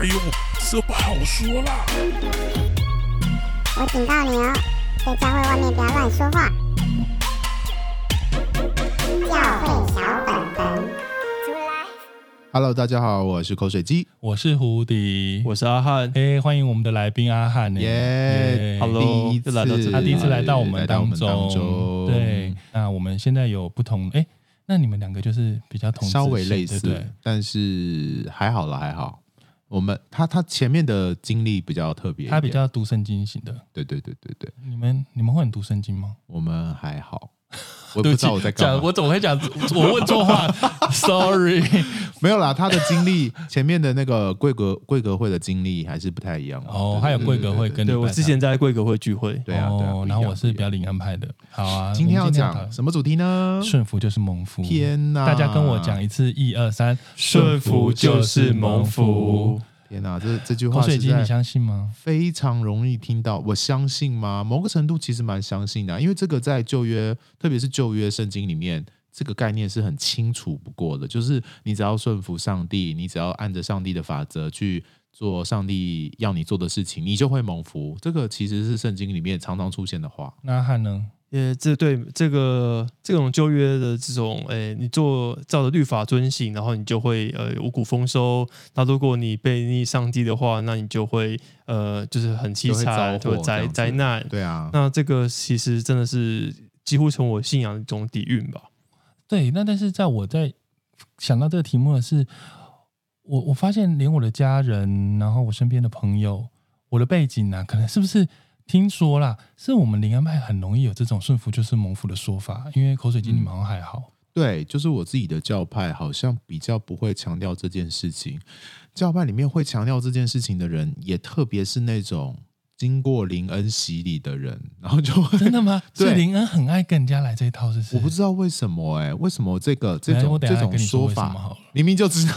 哎呦，这不好说啦！我警告你哦，在教会外面不要乱说话。教会小本本出来。Hello，大家好，我是口水鸡，我是胡迪，我是阿汉。哎，欢迎我们的来宾阿汉耶，Hello，第一次来到这里，他第一次来到我们当中。当中对，那我们现在有不同哎。那你们两个就是比较同稍微类似，对对，但是还好了，还好。我们他他前面的经历比较特别，他比较读圣经型的。对对对对对。你们你们会很读圣经吗？我们还好。我不知道我在干嘛，我怎么会讲？我问错话，sorry。没有啦，他的经历前面的那个贵格贵格会的经历还是不太一样哦。还有贵格会跟对我之前在贵格会聚会，对啊，对啊。然后我是比较灵安派的。好啊，今天要讲什么主题呢？顺服就是蒙福。天哪！大家跟我讲一次，一二三，顺服就是蒙福。天哪，这这句话，口水鸡，你相信吗？非常容易听到，我相信吗？某个程度其实蛮相信的，因为这个在旧约，特别是旧约圣经里面，这个概念是很清楚不过的，就是你只要顺服上帝，你只要按着上帝的法则去做上帝要你做的事情，你就会蒙福。这个其实是圣经里面常常出现的话。那汉呢？呃，这对这个这种旧约的这种，诶，你做照着律法遵行，然后你就会呃五谷丰收。那如果你背逆上帝的话，那你就会呃就是很凄惨，就会灾灾难。对啊，那这个其实真的是几乎成我信仰的一种底蕴吧。对，那但是在我在想到这个题目的是，我我发现连我的家人，然后我身边的朋友，我的背景啊，可能是不是？听说啦，是我们灵恩派很容易有这种顺服就是蒙福的说法，因为口水鸡你们好像还好。嗯，对，就是我自己的教派好像比较不会强调这件事情。教派里面会强调这件事情的人，也特别是那种经过林恩洗礼的人，然后就会真的吗？对，所以灵恩很爱跟人家来这一套，是不是？我不知道为什么哎、欸，为什么这个这种这种说法，明明就知道。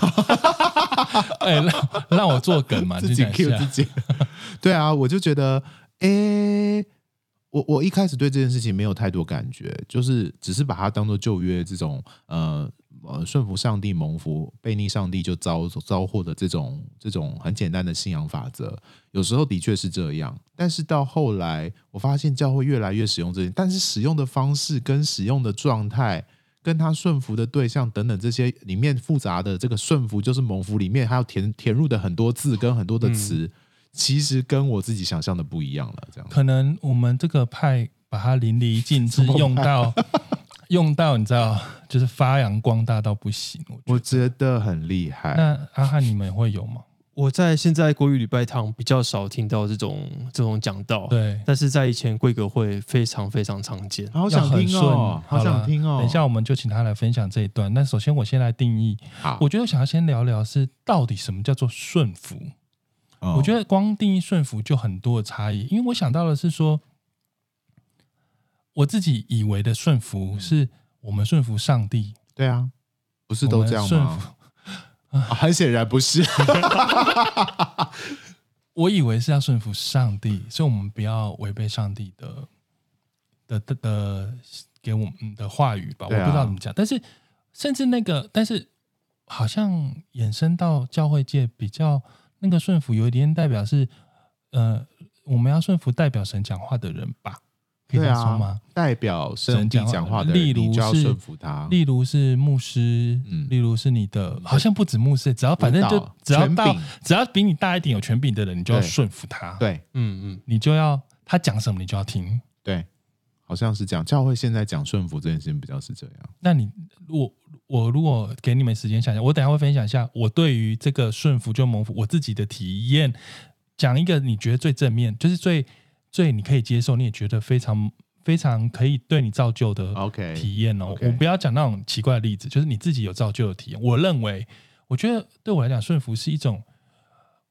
哎、欸，让让我做梗嘛，自己 Q 自己。对啊，我就觉得。诶，我我一开始对这件事情没有太多感觉，就是只是把它当做旧约这种呃呃顺服上帝蒙福，背逆上帝就遭遭祸的这种这种很简单的信仰法则。有时候的确是这样，但是到后来我发现教会越来越使用这些，但是使用的方式跟使用的状态，跟他顺服的对象等等这些里面复杂的这个顺服就是蒙福里面还要填填入的很多字跟很多的词。嗯其实跟我自己想象的不一样了，这样可能我们这个派把它淋漓尽致用到 用到，你知道，就是发扬光大到不行。我觉得很厉害。那阿汉你们会有吗？我在现在国语礼拜堂比较少听到这种这种讲道，对。但是在以前贵格会非常非常常见。好想听哦，好想听哦。等一下我们就请他来分享这一段。那首先我先来定义，好，我觉得想要先聊聊是到底什么叫做顺服。我觉得光定义顺服就很多的差异，因为我想到的是说，我自己以为的顺服是我们顺服上帝，对啊，不是都这样吗？啊、很显然不是，我以为是要顺服上帝，所以我们不要违背上帝的的的的给我们的话语吧。我不知道怎么讲，但是甚至那个，但是好像衍生到教会界比较。那个顺服有一点代表是，呃，我们要顺服代表神讲话的人吧？可以这样说吗？代表神讲话的人，例如是顺服他，例如是牧师，嗯，例如是你的，好像不止牧师，只要反正就只要到，只要比你大一点有权柄的人，你就要顺服他。对，嗯嗯，你就要他讲什么，你就要听。对，好像是讲教会现在讲顺服这件事情比较是这样。那你我。我如果给你们时间想想，我等下会分享一下我对于这个顺服就蒙福我自己的体验，讲一个你觉得最正面，就是最最你可以接受，你也觉得非常非常可以对你造就的体验哦。Okay, okay. 我不要讲那种奇怪的例子，就是你自己有造就的体验。我认为，我觉得对我来讲，顺服是一种，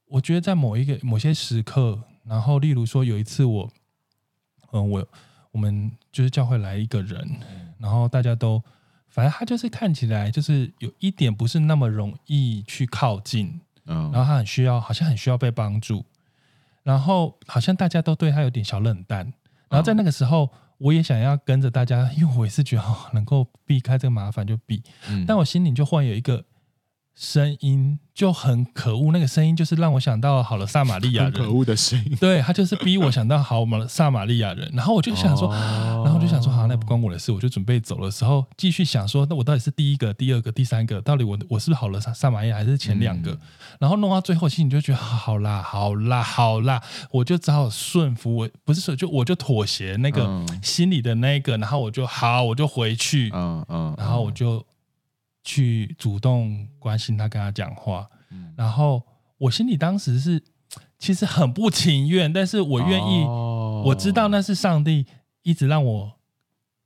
我觉得在某一个某些时刻，然后例如说有一次我，嗯，我我们就是教会来一个人，然后大家都。反正他就是看起来就是有一点不是那么容易去靠近，嗯，然后他很需要，好像很需要被帮助，然后好像大家都对他有点小冷淡，然后在那个时候，我也想要跟着大家，因为我也是觉得能够避开这个麻烦就避，但我心里就忽然有一个声音就很可恶，那个声音就是让我想到好了撒玛利亚人，可恶的声音。对，他就是逼我想到好我们撒玛利亚人，然后我就想说，哦、然后我就想说，好，那不关我的事，我就准备走的时候，继续想说，那我到底是第一个、第二个、第三个，到底我我是不是好了？撒撒玛利亚还是前两个？嗯、然后弄到最后，心里就觉得好啦，好啦，好啦，我就只好顺服，我不是说就我就妥协那个心里的那个，然后我就好，我就回去，嗯嗯，然后我就。去主动关心他，跟他讲话，嗯、然后我心里当时是其实很不情愿，但是我愿意，哦、我知道那是上帝一直让我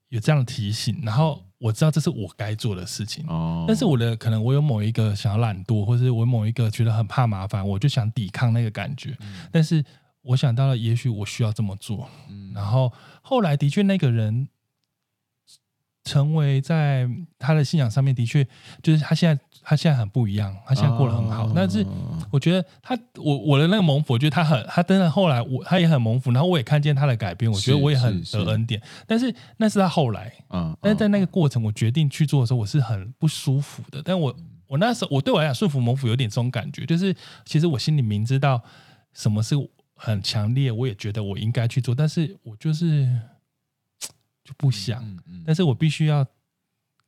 有这样的提醒，然后我知道这是我该做的事情，哦、但是我的可能我有某一个想要懒惰，或者我某一个觉得很怕麻烦，我就想抵抗那个感觉，嗯、但是我想到了，也许我需要这么做，嗯、然后后来的确那个人。成为在他的信仰上面的确，就是他现在他现在很不一样，他现在过得很好。但是我觉得他我我的那个蒙福，我觉得他很他真的后来我他也很蒙福，然后我也看见他的改变，我觉得我也很得恩典。但是那是他后来，嗯，但是在那个过程，我决定去做的时候，我是很不舒服的。但我我那时候我对我来讲顺服蒙福有点这种感觉，就是其实我心里明知道什么是很强烈，我也觉得我应该去做，但是我就是。就不想，嗯嗯、但是我必须要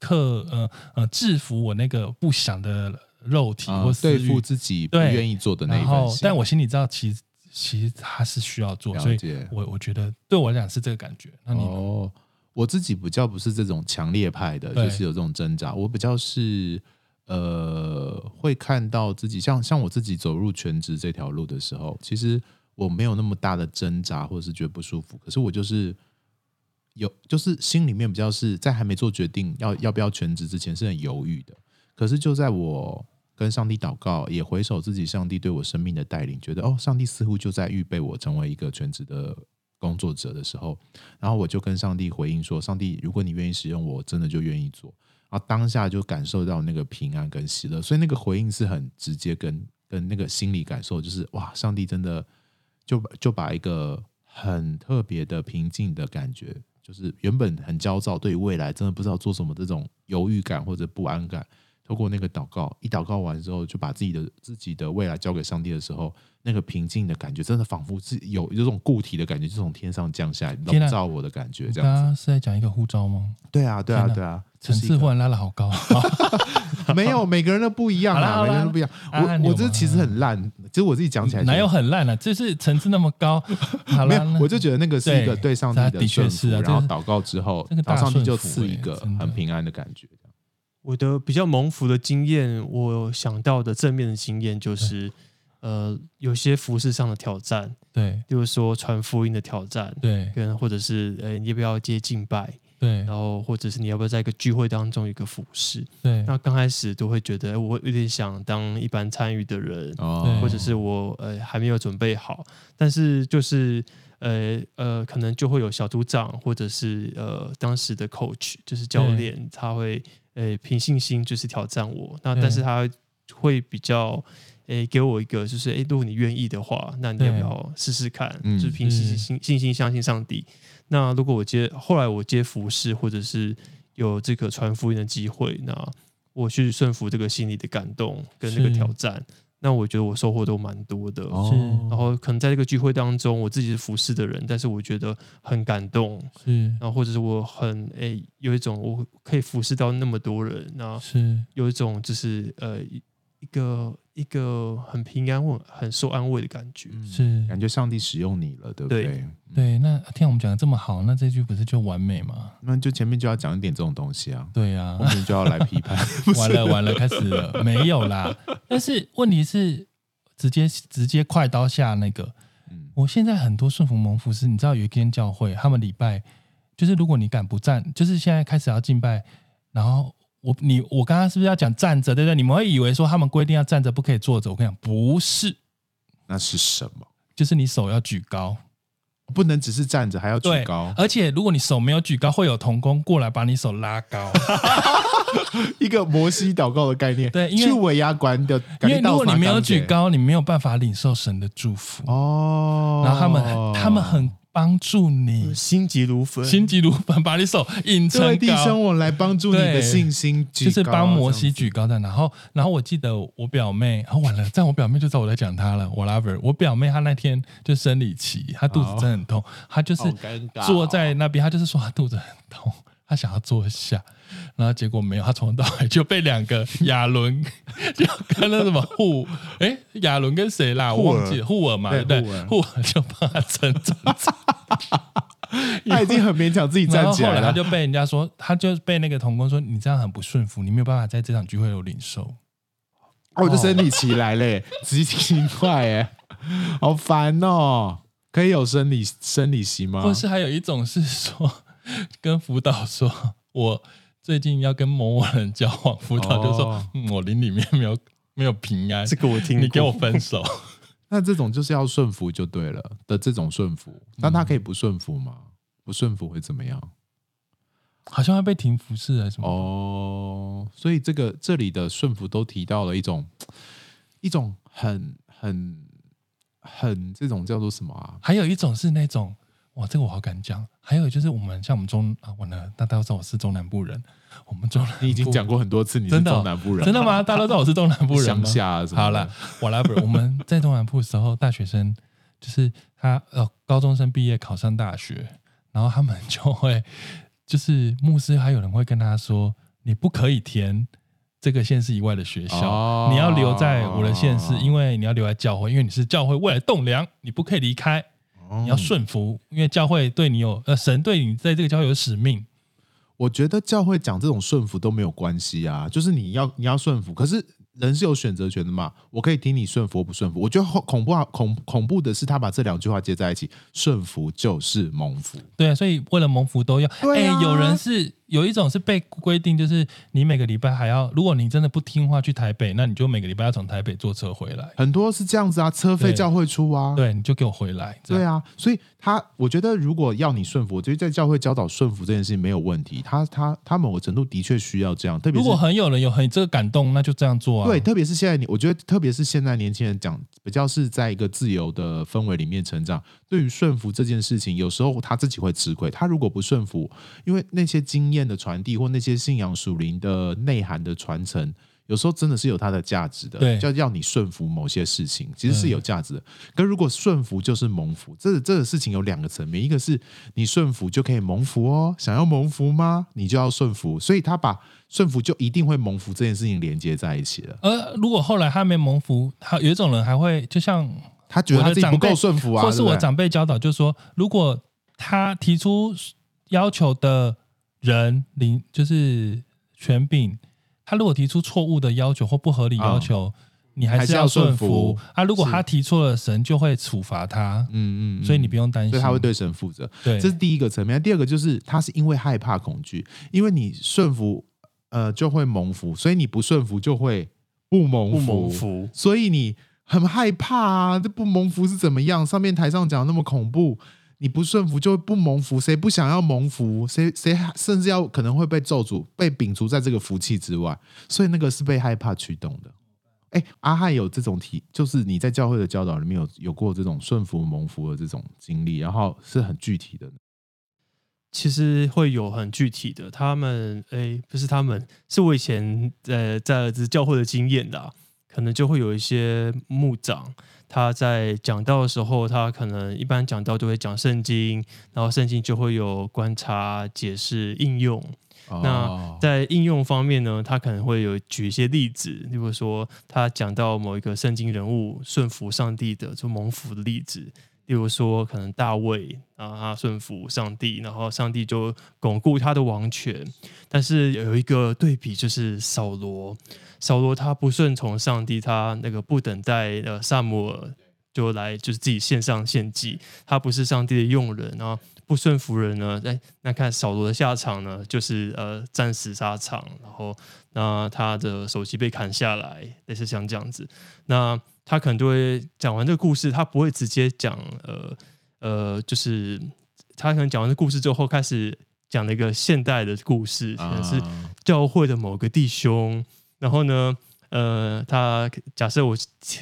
克呃呃制服我那个不想的肉体，或是对付自己不愿意做的那一份心。但我心里知道，其实其实他是需要做。所以我我觉得对我来讲是这个感觉。那你哦，我自己比较不是这种强烈派的，就是有这种挣扎。我比较是呃，会看到自己像像我自己走入全职这条路的时候，其实我没有那么大的挣扎，或者是觉得不舒服。可是我就是。有，就是心里面比较是在还没做决定要要不要全职之前是很犹豫的。可是就在我跟上帝祷告，也回首自己上帝对我生命的带领，觉得哦，上帝似乎就在预备我成为一个全职的工作者的时候，然后我就跟上帝回应说：“上帝，如果你愿意使用我，真的就愿意做。”然后当下就感受到那个平安跟喜乐，所以那个回应是很直接跟，跟跟那个心理感受就是哇，上帝真的就就把一个很特别的平静的感觉。就是原本很焦躁，对于未来真的不知道做什么这种犹豫感或者不安感，透过那个祷告，一祷告完之后，就把自己的自己的未来交给上帝的时候，那个平静的感觉，真的仿佛是有有种固体的感觉，就从天上降下来，笼罩我的感觉。这样子是在讲一个呼召吗？对啊，对啊，对啊，层次忽然拉的好高。没有，每个人都不一样啊，每个人都不一样。我我这其实很烂，其实我自己讲起来哪有很烂呢？就是层次那么高。没有，我就觉得那个是一个对上帝的顺服，然后祷告之后，然后上帝就赐一个很平安的感觉。我的比较蒙福的经验，我想到的正面的经验就是，呃，有些服事上的挑战，对，比如说传福音的挑战，对，跟或者是呃，你要不要接敬拜？对，然后或者是你要不要在一个聚会当中有一个服侍？对，那刚开始都会觉得，我有点想当一般参与的人，哦，或者是我呃还没有准备好，但是就是呃呃，可能就会有小组长或者是呃当时的 coach，就是教练，他会呃凭信心就是挑战我，那但是他会比较诶给我一个就是诶，如果你愿意的话，那你要不要试试看？对就是凭信心信心相信上帝。那如果我接后来我接服侍，或者是有这个传福音的机会，那我去顺服这个心里的感动跟那个挑战，那我觉得我收获都蛮多的。是然后可能在这个聚会当中，我自己是服侍的人，但是我觉得很感动。是，然后或者是我很诶、欸、有一种我可以服侍到那么多人，那是有一种就是呃。一个一个很平安、很很受安慰的感觉，是感觉上帝使用你了，对不对？对，对，那听我们讲的这么好，那这句不是就完美吗？那就前面就要讲一点这种东西啊。对呀、啊，后面就要来批判。完了完了，开始了，没有啦。但是问题是，直接直接快刀下那个。嗯，我现在很多顺服蒙福师，你知道有一间教会，他们礼拜就是如果你敢不站，就是现在开始要敬拜，然后。我你我刚刚是不是要讲站着，对不对？你们会以为说他们规定要站着，不可以坐着。我跟你讲，不是，那是什么？就是你手要举高，不能只是站着，还要举高。而且如果你手没有举高，会有童工过来把你手拉高。一个摩西祷告的概念，对，因为去尾牙馆的，因为如果你没有举高，你没有办法领受神的祝福哦。然后他们他们很。帮助你心急如焚，心急如焚，把你手引成高。弟兄，我来帮助你的信心，就是帮摩西举高的。然后，然后我记得我表妹，然后完了，这样我表妹就知道我在讲她了。Whatever，我表妹她那天就生理期，她肚子真的很痛，她就是坐在那边，她就是说她肚子很痛，她想要坐下。然后结果没有，他从头到尾就被两个亚伦就跟那什么护，哎，亚伦跟谁啦？我忘记，护尔嘛，对不对？护尔就帮他撑着，他已经很勉强自己站起来了。后来他就被人家说，他就被那个童工说，你这样很不顺服，你没有办法在这场聚会有领受。哦，我就生理期来嘞，极其快哎，好烦哦！可以有生理生理期吗？或是还有一种是说，跟辅导说。我最近要跟某某人交往，辅导就说、哦嗯、我灵里面没有没有平安，这个我听，你给我分手。那这种就是要顺服就对了的这种顺服，那他可以不顺服吗？不顺服会怎么样？好像要被停服侍还是什么？哦，所以这个这里的顺服都提到了一种一种很很很这种叫做什么啊？还有一种是那种。哇，这个我好敢讲。还有就是，我们像我们中啊，我呢，大家都知道我是中南部人。我们中南部，你已经讲过很多次，你是中南部人，真的，真的吗？大家都知道我是中南部人？乡下好了，whatever。我们在中南部的时候，大学生就是他呃，高中生毕业考上大学，然后他们就会就是牧师，还有人会跟他说，你不可以填这个县市以外的学校，哦、你要留在我的县市，因为你要留在教会，因为你是教会未来栋梁，你不可以离开。你要顺服，因为教会对你有呃，神对你在这个教会有使命。我觉得教会讲这种顺服都没有关系啊，就是你要你要顺服，可是。人是有选择权的嘛？我可以听你顺服不顺服。我觉得恐怖啊，恐恐怖的是他把这两句话接在一起，顺服就是蒙福。对啊，所以为了蒙福都要。哎、啊欸，有人是有一种是被规定，就是你每个礼拜还要，如果你真的不听话去台北，那你就每个礼拜要从台北坐车回来。很多是这样子啊，车费教会出啊。对，你就给我回来。对啊，所以他我觉得如果要你顺服，我觉得在教会教导顺服这件事情没有问题。他他他某个程度的确需要这样，特别是如果很有人有很这个感动，那就这样做啊。对，特别是现在你，我觉得特别是现在年轻人讲，比较是在一个自由的氛围里面成长。对于顺服这件事情，有时候他自己会吃亏。他如果不顺服，因为那些经验的传递或那些信仰属灵的内涵的传承，有时候真的是有它的价值的。对，就要你顺服某些事情，其实是有价值的。可如果顺服就是蒙福，这这个事情有两个层面，一个是你顺服就可以蒙福哦，想要蒙福吗？你就要顺服。所以他把。顺服就一定会蒙福这件事情连接在一起了。而如果后来他没蒙福，他有一种人还会就像他觉得他自己不够顺服啊，或是我长辈教导，就是说，如果他提出要求的人领就是权柄，他如果提出错误的要求或不合理要求，你还是要顺服啊。如果他提错了，神就会处罚他。嗯嗯，所以你不用担心，所以他会对神负责。对，这是第一个层面。第二个就是他是因为害怕恐惧，因为你顺服。呃，就会蒙福，所以你不顺服就会不蒙福，不蒙福，所以你很害怕啊！这不蒙福是怎么样？上面台上讲那么恐怖，你不顺服就会不蒙福，谁不想要蒙福？谁谁甚至要可能会被咒诅、被摒除在这个福气之外，所以那个是被害怕驱动的。哎，阿汉有这种体，就是你在教会的教导里面有有过这种顺服蒙福的这种经历，然后是很具体的。其实会有很具体的，他们诶，不是他们，是我以前呃在儿子教会的经验的，可能就会有一些牧长，他在讲道的时候，他可能一般讲道就会讲圣经，然后圣经就会有观察、解释、应用。哦、那在应用方面呢，他可能会有举一些例子，例如说他讲到某一个圣经人物顺服上帝的，就蒙福的例子。例如说，可能大卫啊，他顺服上帝，然后上帝就巩固他的王权。但是有一个对比，就是扫罗，扫罗他不顺从上帝，他那个不等待呃撒母耳就来，就是自己献上献祭，他不是上帝的用人，然后不顺服人呢，哎，那看扫罗的下场呢，就是呃战死沙场，然后那他的首级被砍下来，类似像这样子，那。他可能就会讲完这个故事，他不会直接讲，呃呃，就是他可能讲完这个故事之后，开始讲了一个现代的故事，可能是教会的某个弟兄。然后呢，呃，他假设我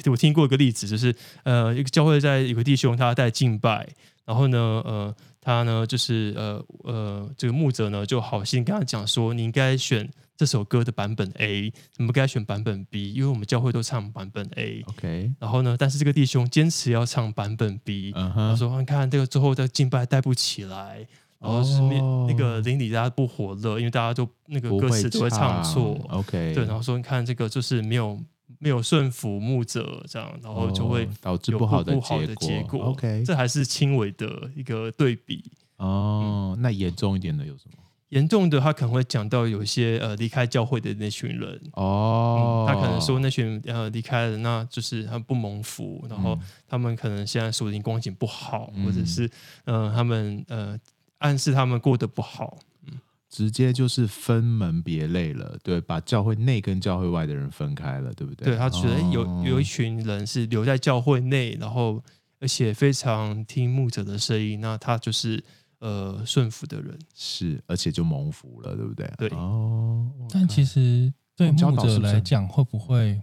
我听过一个例子，就是呃，一个教会在有个弟兄他在敬拜，然后呢，呃，他呢就是呃呃，这个牧者呢就好心跟他讲说，你应该选这首歌的版本 A，你们该选版本 B，因为我们教会都唱版本 A。OK，然后呢，但是这个弟兄坚持要唱版本 B，嗯他说你看这个最后的敬拜带不起来。然后是那那个邻里大家不火热，因为大家都那个歌词都会唱错。唱 OK，对，然后说你看这个就是没有没有顺服牧者这样，然后就会哦、导致不好的不好的结果。OK，这还是轻微的一个对比。哦，嗯、那严重一点的有什么？严重的他可能会讲到有一些呃离开教会的那群人。哦、嗯，他可能说那群呃离开了，那就是他不蒙福，然后他们可能现在属灵光景不好，嗯、或者是呃他们呃。暗示他们过得不好，嗯，直接就是分门别类了，对，把教会内跟教会外的人分开了，对不对？对，他觉得有、哦、有一群人是留在教会内，然后而且非常听牧者的声音，那他就是呃顺服的人，是，而且就蒙福了，对不对？对，哦。但其实对牧者来讲，会不会？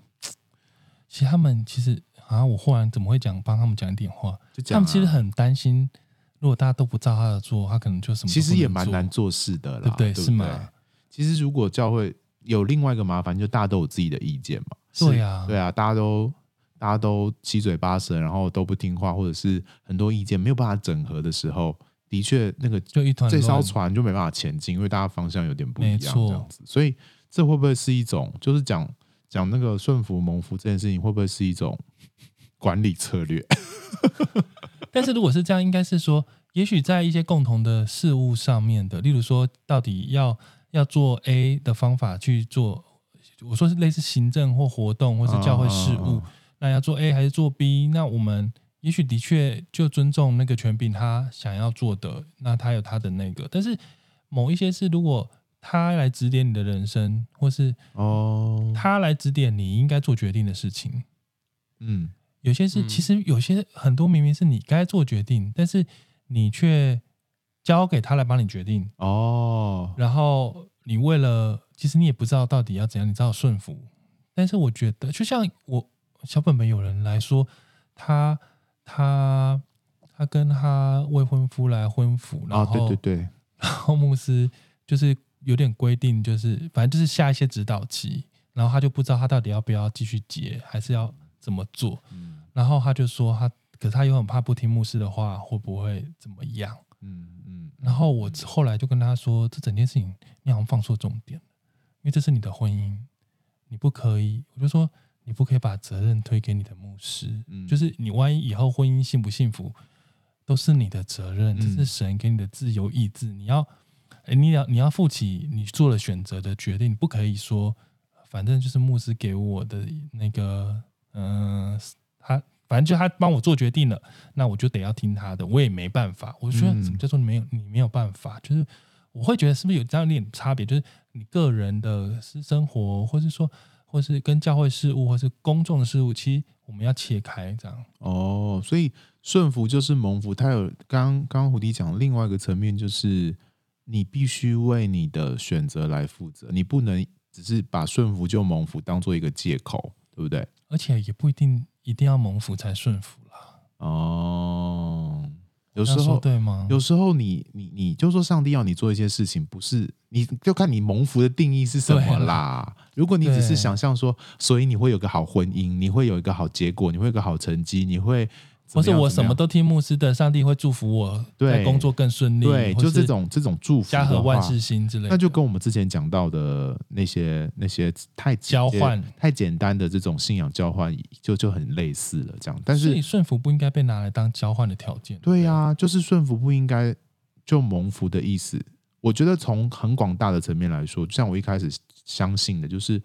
其实他们其实啊，我忽然怎么会讲帮他们讲一点话？就讲啊、他们其实很担心。如果大家都不照他的做，他可能就什么。其实也蛮难做事的啦，对不对？对对是吗？其实如果教会有另外一个麻烦，就大家都有自己的意见嘛。对啊，对啊，大家都大家都七嘴八舌，然后都不听话，或者是很多意见没有办法整合的时候，的确那个就一团这艘船就没办法前进，因为大家方向有点不一样，这样子。所以这会不会是一种，就是讲讲那个顺服蒙福这件事情，会不会是一种 管理策略？但是如果是这样，应该是说。也许在一些共同的事物上面的，例如说，到底要要做 A 的方法去做，我说是类似行政或活动或是教会事务，那要做 A 还是做 B？那我们也许的确就尊重那个权柄，他想要做的，那他有他的那个。但是某一些是，如果他来指点你的人生，或是哦，他来指点你应该做决定的事情，嗯，有些是其实有些很多明明是你该做决定，但是。你却交给他来帮你决定哦，然后你为了，其实你也不知道到底要怎样，你知道顺服。但是我觉得，就像我小本本有人来说，他他他跟他未婚夫来婚服，然后对对对，然后牧师就是有点规定，就是反正就是下一些指导期，然后他就不知道他到底要不要继续结，还是要怎么做。然后他就说他。可是他又很怕不听牧师的话，会不会怎么样？嗯嗯。然后我后来就跟他说，这整件事情你好像放错重点了，因为这是你的婚姻，你不可以。我就说你不可以把责任推给你的牧师，嗯，就是你万一以后婚姻幸不幸福，都是你的责任，这是神给你的自由意志，你要，哎，你要你要负起你做了选择的决定，你不可以说反正就是牧师给我的那个，嗯，他。反正就他帮我做决定了，那我就得要听他的，我也没办法。我觉得什么叫做没有你没有办法？就是我会觉得是不是有这样一点差别？就是你个人的私生活，或是说，或是跟教会事务，或是公众的事务，其实我们要切开这样。哦，所以顺服就是蒙福。它有刚刚刚胡迪讲另外一个层面，就是你必须为你的选择来负责，你不能只是把顺服就蒙福当做一个借口，对不对？而且也不一定。一定要蒙福才顺服啦。哦，有时候对吗？有时候你你你就说上帝要你做一些事情，不是你就看你蒙福的定义是什么啦。如果你只是想象说，所以你会有个好婚姻，你会有一个好结果，你会有个好成绩，你会。或是我什么都听牧师的，上帝会祝福我，对工作更顺利。对，就这种这种祝福，家和万事兴之类的。那就跟我们之前讲到的那些那些太交换太简单的这种信仰交换，就就很类似了。这样，但是顺服不应该被拿来当交换的条件。对呀、啊，就是顺服不应该就蒙福的意思。我觉得从很广大的层面来说，就像我一开始相信的，就是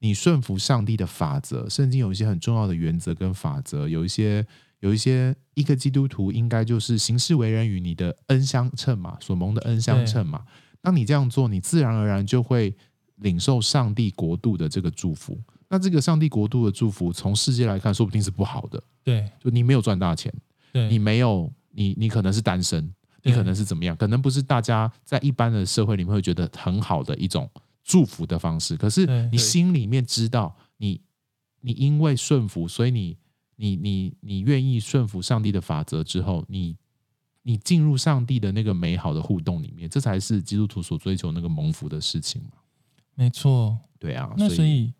你顺服上帝的法则，圣经有一些很重要的原则跟法则，有一些。有一些一个基督徒应该就是行事为人与你的恩相称嘛，所蒙的恩相称嘛。当你这样做，你自然而然就会领受上帝国度的这个祝福。那这个上帝国度的祝福，从世界来看，说不定是不好的。对，就你没有赚大钱，对，你没有，你你可能是单身，你可能是怎么样，可能不是大家在一般的社会里面会觉得很好的一种祝福的方式。可是你心里面知道你，你你因为顺服，所以你。你你你愿意顺服上帝的法则之后，你你进入上帝的那个美好的互动里面，这才是基督徒所追求那个蒙福的事情嘛。没错，对啊，那所以。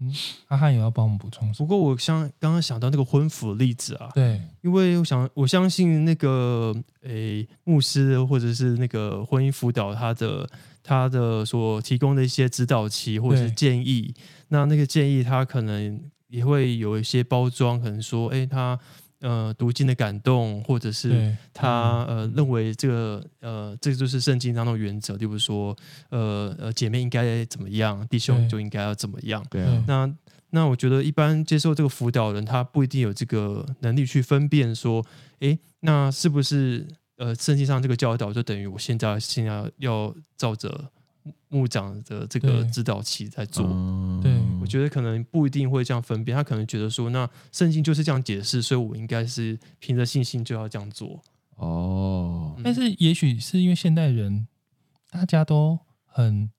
嗯，阿汉也要帮我们补充。不过我想刚刚想到那个婚服的例子啊，对，因为我想我相信那个诶牧师或者是那个婚姻辅导他的他的所提供的一些指导期或者是建议，那那个建议他可能也会有一些包装，可能说，哎他。呃，读经的感动，或者是他呃认为这个呃这个就是圣经当中的原则，例如说呃呃姐妹应该怎么样，弟兄就应该要怎么样。对啊，那那我觉得一般接受这个辅导人，他不一定有这个能力去分辨说，哎，那是不是呃圣经上这个教导就等于我现在现在要照着。牧长的这个指导期在做，对，我觉得可能不一定会这样分辨，他可能觉得说，那圣经就是这样解释，所以我应该是凭着信心就要这样做。哦，但是也许是因为现代人大家都很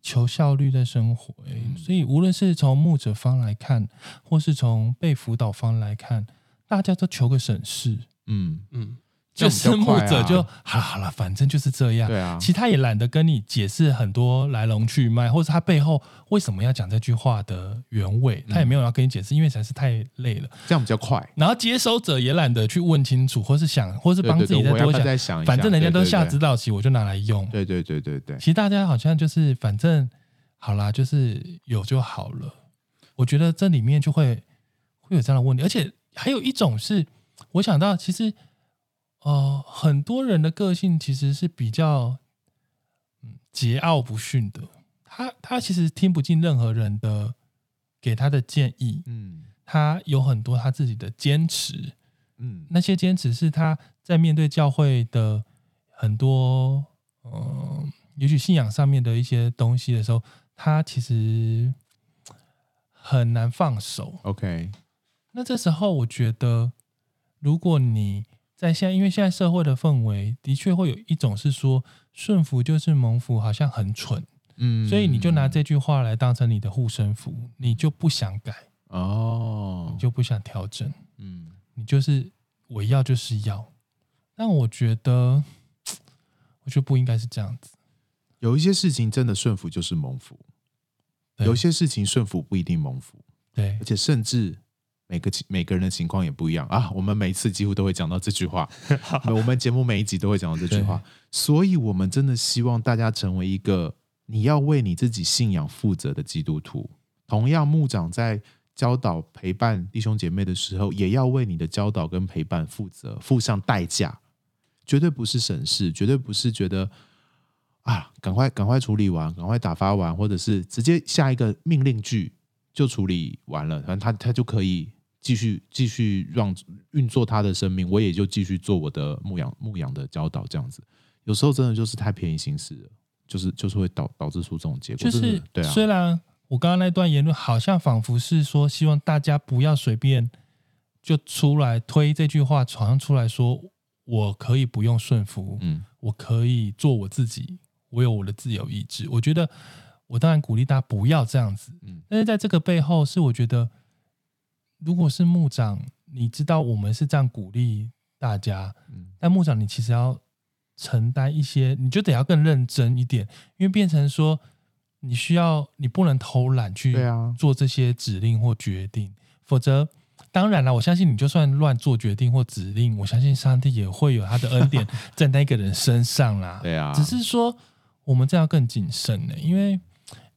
求效率在生活，嗯，所以无论是从牧者方来看，或是从被辅导方来看，大家都求个省事。嗯嗯。就是牧者就好了好了，反正就是这样。对啊，其他也懒得跟你解释很多来龙去脉，或者他背后为什么要讲这句话的原委，他也没有要跟你解释，因为实在是太累了。这样比较快。然后接收者也懒得去问清楚，或是想，或是帮自己再多想，想。反正人家都下指导棋，我就拿来用。对对对对对。其实大家好像就是反正好啦，就是有就好了。我觉得这里面就会会有这样的问题，而且还有一种是我想到，其实。哦、呃，很多人的个性其实是比较嗯桀骜不驯的。他他其实听不进任何人的给他的建议，嗯，他有很多他自己的坚持，嗯，那些坚持是他在面对教会的很多嗯、呃，也许信仰上面的一些东西的时候，他其实很难放手。OK，那这时候我觉得，如果你在现在，因为现在社会的氛围的确会有一种是说顺服就是蒙福，好像很蠢，嗯，所以你就拿这句话来当成你的护身符，你就不想改哦，你就不想调整，嗯，你就是我要就是要，但我觉得，我觉得不应该是这样子。有一些事情真的顺服就是蒙福，有些事情顺服不一定蒙福，对，而且甚至。每个每个人的情况也不一样啊！我们每次几乎都会讲到这句话，我们节目每一集都会讲到这句话，所以我们真的希望大家成为一个你要为你自己信仰负责的基督徒。同样，牧长在教导陪伴弟兄姐妹的时候，也要为你的教导跟陪伴负责，付上代价，绝对不是省事，绝对不是觉得啊，赶快赶快处理完，赶快打发完，或者是直接下一个命令句就处理完了，反正他他就可以。继续继续让运作他的生命，我也就继续做我的牧羊牧羊的教导，这样子。有时候真的就是太便宜行事了，就是就是会导导致出这种结果。就是对啊，虽然我刚刚那段言论好像仿佛是说，希望大家不要随便就出来推这句话，好像出来说我可以不用顺服，嗯，我可以做我自己，我有我的自由意志。我觉得我当然鼓励大家不要这样子，嗯，但是在这个背后是我觉得。如果是牧长，你知道我们是这样鼓励大家，但牧长你其实要承担一些，你就得要更认真一点，因为变成说你需要，你不能偷懒去做这些指令或决定，否则当然了，我相信你就算乱做决定或指令，我相信上帝也会有他的恩典 在那个人身上啦。对啊，只是说我们这样更谨慎呢，因为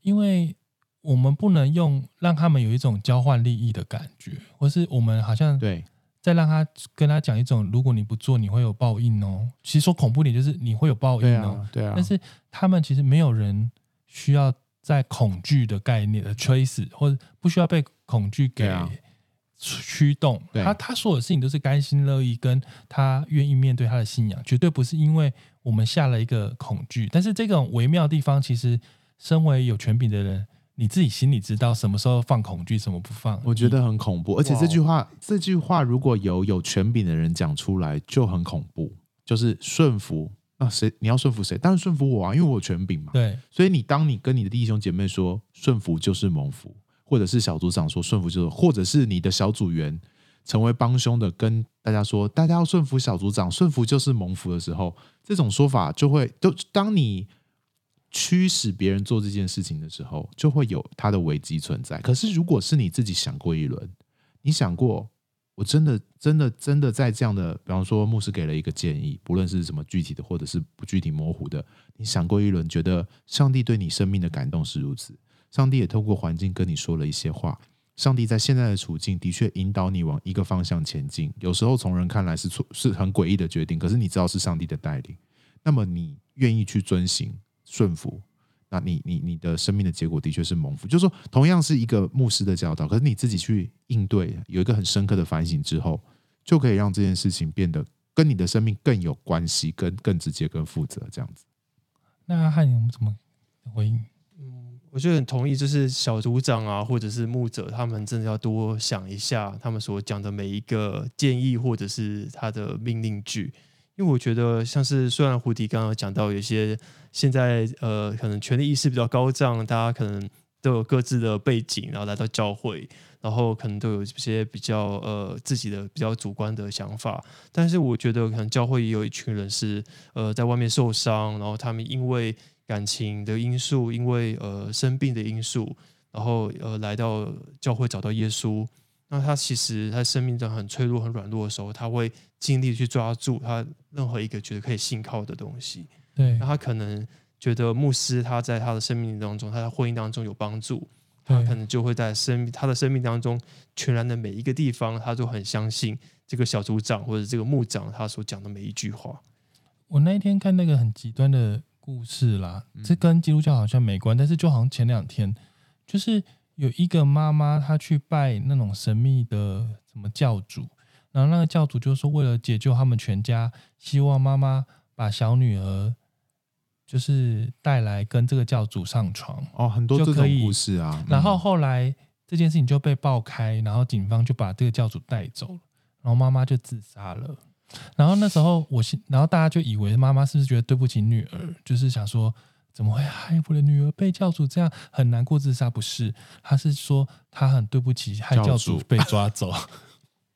因为。我们不能用让他们有一种交换利益的感觉，或是我们好像对，再让他跟他讲一种，如果你不做，你会有报应哦。其实说恐怖点就是你会有报应哦，对啊。对啊，但是他们其实没有人需要在恐惧的概念的催死，或者不需要被恐惧给驱动。他他所有的事情都是甘心乐意，跟他愿意面对他的信仰，绝对不是因为我们下了一个恐惧。但是这种微妙的地方，其实身为有权柄的人。你自己心里知道什么时候放恐惧，什么不放？我觉得很恐怖，而且这句话，这句话如果有有权柄的人讲出来，就很恐怖。就是顺服，那谁你要顺服谁？当然顺服我啊，因为我有权柄嘛。对，所以你当你跟你的弟兄姐妹说顺服就是蒙福，或者是小组长说顺服就是，或者是你的小组员成为帮凶的，跟大家说，大家要顺服小组长，顺服就是蒙福的时候，这种说法就会，都当你驱使别人做这件事情的时候，就会有它的危机存在。可是，如果是你自己想过一轮，你想过，我真的、真的、真的在这样的，比方说，牧师给了一个建议，不论是什么具体的，或者是不具体模糊的，你想过一轮，觉得上帝对你生命的感动是如此，上帝也透过环境跟你说了一些话。上帝在现在的处境的确引导你往一个方向前进，有时候从人看来是错，是很诡异的决定，可是你知道是上帝的带领，那么你愿意去遵行顺服，那你你你的生命的结果的确是蒙福。就是说，同样是一个牧师的教导，可是你自己去应对，有一个很深刻的反省之后，就可以让这件事情变得跟你的生命更有关系，跟更直接、更负责这样子。那汉你我们怎么回应？我就很同意，就是小组长啊，或者是牧者，他们真的要多想一下他们所讲的每一个建议，或者是他的命令句。因为我觉得，像是虽然胡迪刚刚讲到，有些现在呃，可能权力意识比较高涨，大家可能都有各自的背景，然后来到教会，然后可能都有一些比较呃自己的比较主观的想法。但是我觉得，可能教会也有一群人是呃在外面受伤，然后他们因为。感情的因素，因为呃生病的因素，然后呃来到教会找到耶稣，那他其实他生命中很脆弱、很软弱的时候，他会尽力去抓住他任何一个觉得可以信靠的东西。对，那他可能觉得牧师他在他的生命当中，他在婚姻当中有帮助，他可能就会在生命他的生命当中全然的每一个地方，他都很相信这个小组长或者这个牧长他所讲的每一句话。我那一天看那个很极端的。故事啦，这跟基督教好像没关，但是就好像前两天，就是有一个妈妈她去拜那种神秘的什么教主，然后那个教主就说为了解救他们全家，希望妈妈把小女儿就是带来跟这个教主上床哦，很多这种故事啊。然后后来这件事情就被爆开，然后警方就把这个教主带走了，然后妈妈就自杀了。然后那时候我，然后大家就以为妈妈是不是觉得对不起女儿，就是想说怎么会害我的女儿被教主这样很难过自杀？不是，他是说他很对不起害教主被抓走，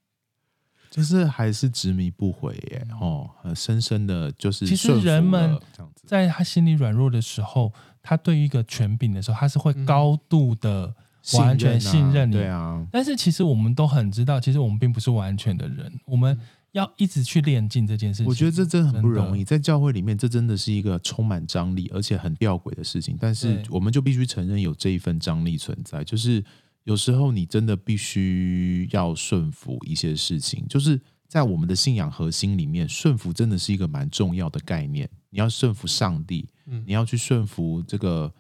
就是还是执迷不悔耶，哦，很深深的就是。其实人们在他心里软弱的时候，他对于一个权柄的时候，他是会高度的完全信任你，对啊。但是其实我们都很知道，其实我们并不是完全的人，我们。要一直去练进这件事情，我觉得这真的很不容易。在教会里面，这真的是一个充满张力而且很吊诡的事情。但是，我们就必须承认有这一份张力存在。就是有时候你真的必须要顺服一些事情。就是在我们的信仰核心里面，顺服真的是一个蛮重要的概念。你要顺服上帝，你要去顺服这个